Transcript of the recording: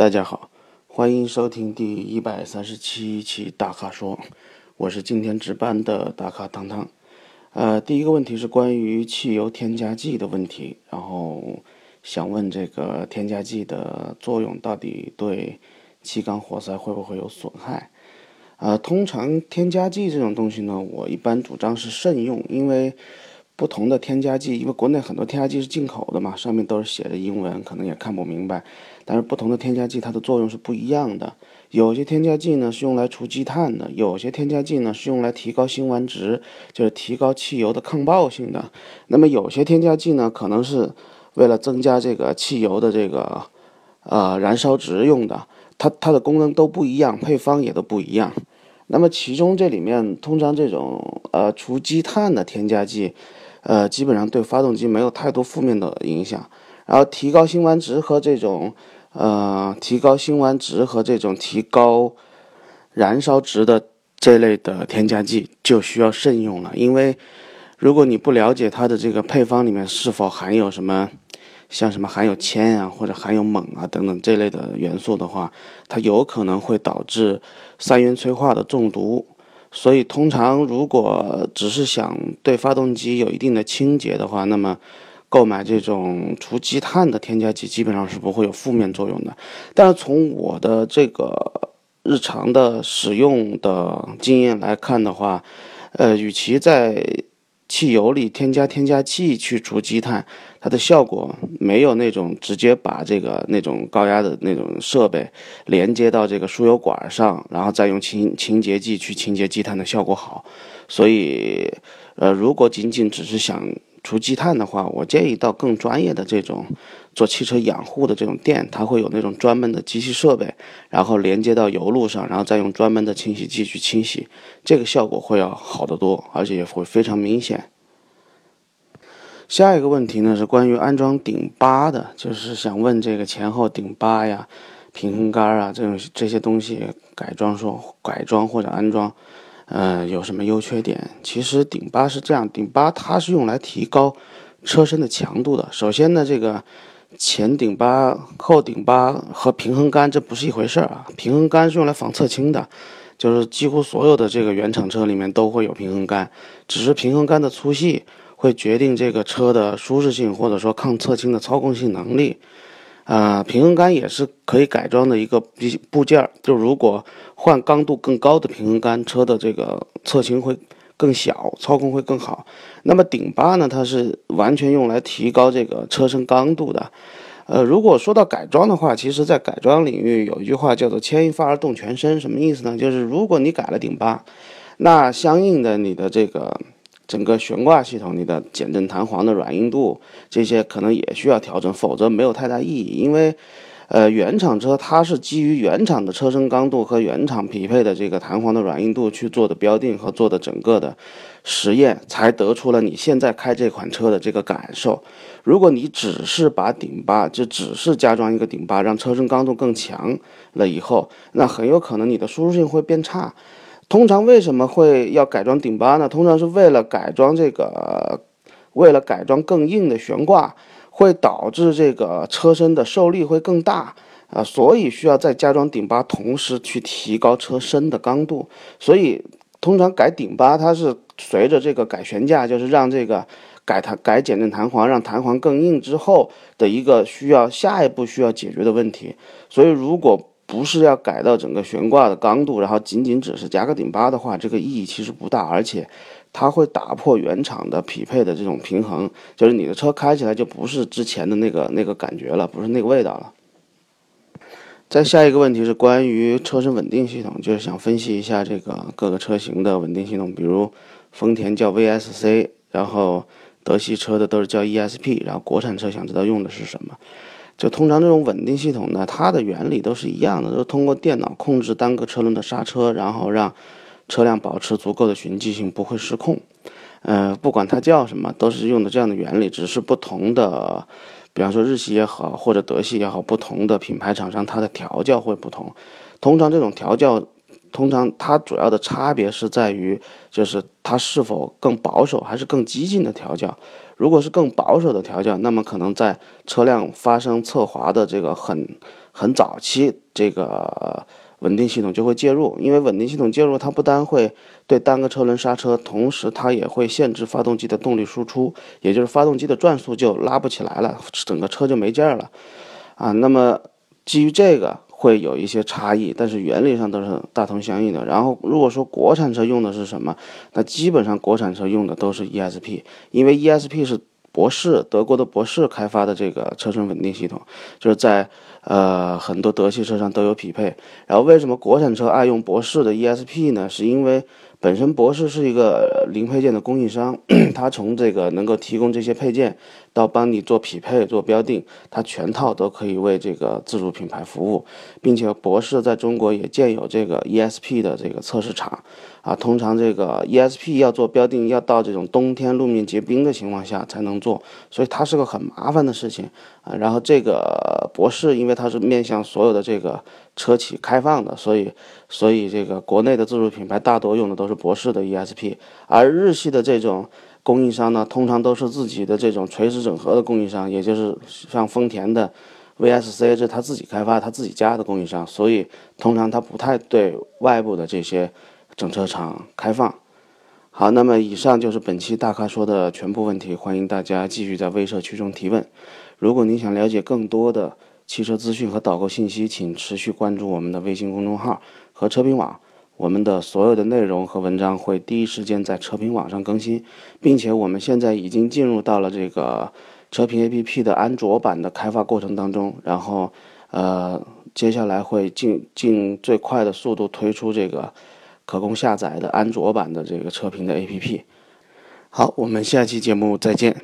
大家好，欢迎收听第一百三十七期大咖说，我是今天值班的大咖汤汤。呃，第一个问题是关于汽油添加剂的问题，然后想问这个添加剂的作用到底对气缸活塞会不会有损害？呃，通常添加剂这种东西呢，我一般主张是慎用，因为。不同的添加剂，因为国内很多添加剂是进口的嘛，上面都是写着英文，可能也看不明白。但是不同的添加剂它的作用是不一样的。有些添加剂呢是用来除积碳的，有些添加剂呢是用来提高辛烷值，就是提高汽油的抗爆性的。那么有些添加剂呢可能是为了增加这个汽油的这个呃燃烧值用的，它它的功能都不一样，配方也都不一样。那么其中这里面通常这种呃除积碳的添加剂。呃，基本上对发动机没有太多负面的影响。然后提高辛烷值和这种，呃，提高辛烷值和这种提高燃烧值的这类的添加剂就需要慎用了。因为如果你不了解它的这个配方里面是否含有什么，像什么含有铅啊或者含有锰啊等等这类的元素的话，它有可能会导致三元催化的中毒。所以，通常如果只是想对发动机有一定的清洁的话，那么购买这种除积碳的添加剂基本上是不会有负面作用的。但是从我的这个日常的使用的经验来看的话，呃，与其在汽油里添加添加剂去除积碳，它的效果没有那种直接把这个那种高压的那种设备连接到这个输油管上，然后再用清清洁剂去清洁积碳的效果好。所以，呃，如果仅仅只是想除积碳的话，我建议到更专业的这种做汽车养护的这种店，它会有那种专门的机器设备，然后连接到油路上，然后再用专门的清洗剂去清洗，这个效果会要好得多，而且也会非常明显。下一个问题呢是关于安装顶八的，就是想问这个前后顶八呀、平衡杆啊这种这些东西改装说改装或者安装。呃，有什么优缺点？其实顶八是这样，顶八它是用来提高车身的强度的。首先呢，这个前顶八、后顶八和平衡杆这不是一回事儿啊。平衡杆是用来防侧倾的，就是几乎所有的这个原厂车里面都会有平衡杆，只是平衡杆的粗细会决定这个车的舒适性或者说抗侧倾的操控性能力。啊，平衡杆也是可以改装的一个部件儿。就如果换刚度更高的平衡杆，车的这个侧倾会更小，操控会更好。那么顶八呢，它是完全用来提高这个车身刚度的。呃，如果说到改装的话，其实在改装领域有一句话叫做“牵一发而动全身”，什么意思呢？就是如果你改了顶八，那相应的你的这个。整个悬挂系统，你的减震弹簧的软硬度这些可能也需要调整，否则没有太大意义。因为，呃，原厂车它是基于原厂的车身刚度和原厂匹配的这个弹簧的软硬度去做的标定和做的整个的实验，才得出了你现在开这款车的这个感受。如果你只是把顶八就只是加装一个顶八，让车身刚度更强了以后，那很有可能你的舒适性会变差。通常为什么会要改装顶八呢？通常是为了改装这个，为了改装更硬的悬挂，会导致这个车身的受力会更大啊，所以需要再加装顶八，同时去提高车身的刚度。所以通常改顶八，它是随着这个改悬架，就是让这个改弹改减震弹簧，让弹簧更硬之后的一个需要下一步需要解决的问题。所以如果不是要改到整个悬挂的刚度，然后仅仅只是加个顶八的话，这个意义其实不大，而且它会打破原厂的匹配的这种平衡，就是你的车开起来就不是之前的那个那个感觉了，不是那个味道了。再下一个问题是关于车身稳定系统，就是想分析一下这个各个车型的稳定系统，比如丰田叫 VSC，然后德系车的都是叫 ESP，然后国产车想知道用的是什么。就通常这种稳定系统呢，它的原理都是一样的，都通过电脑控制单个车轮的刹车，然后让车辆保持足够的循迹性，不会失控。呃，不管它叫什么，都是用的这样的原理，只是不同的，比方说日系也好，或者德系也好，不同的品牌厂商它的调教会不同。通常这种调教，通常它主要的差别是在于，就是它是否更保守还是更激进的调教。如果是更保守的调教，那么可能在车辆发生侧滑的这个很很早期，这个稳定系统就会介入。因为稳定系统介入，它不单会对单个车轮刹车，同时它也会限制发动机的动力输出，也就是发动机的转速就拉不起来了，整个车就没劲儿了。啊，那么基于这个。会有一些差异，但是原理上都是大同相异的。然后，如果说国产车用的是什么，那基本上国产车用的都是 ESP，因为 ESP 是博世德国的博世开发的这个车身稳定系统，就是在呃很多德系车上都有匹配。然后，为什么国产车爱用博世的 ESP 呢？是因为本身博世是一个零配件的供应商，它从这个能够提供这些配件。到帮你做匹配、做标定，它全套都可以为这个自主品牌服务，并且博世在中国也建有这个 ESP 的这个测试场，啊，通常这个 ESP 要做标定，要到这种冬天路面结冰的情况下才能做，所以它是个很麻烦的事情啊。然后这个博世，因为它是面向所有的这个车企开放的，所以所以这个国内的自主品牌大多用的都是博世的 ESP，而日系的这种。供应商呢，通常都是自己的这种垂直整合的供应商，也就是像丰田的 VSC，这是他自己开发、他自己家的供应商，所以通常他不太对外部的这些整车厂开放。好，那么以上就是本期大咖说的全部问题，欢迎大家继续在微社区中提问。如果您想了解更多的汽车资讯和导购信息，请持续关注我们的微信公众号和车评网。我们的所有的内容和文章会第一时间在车评网上更新，并且我们现在已经进入到了这个车评 APP 的安卓版的开发过程当中，然后，呃，接下来会尽尽最快的速度推出这个可供下载的安卓版的这个测评的 APP。好，我们下期节目再见。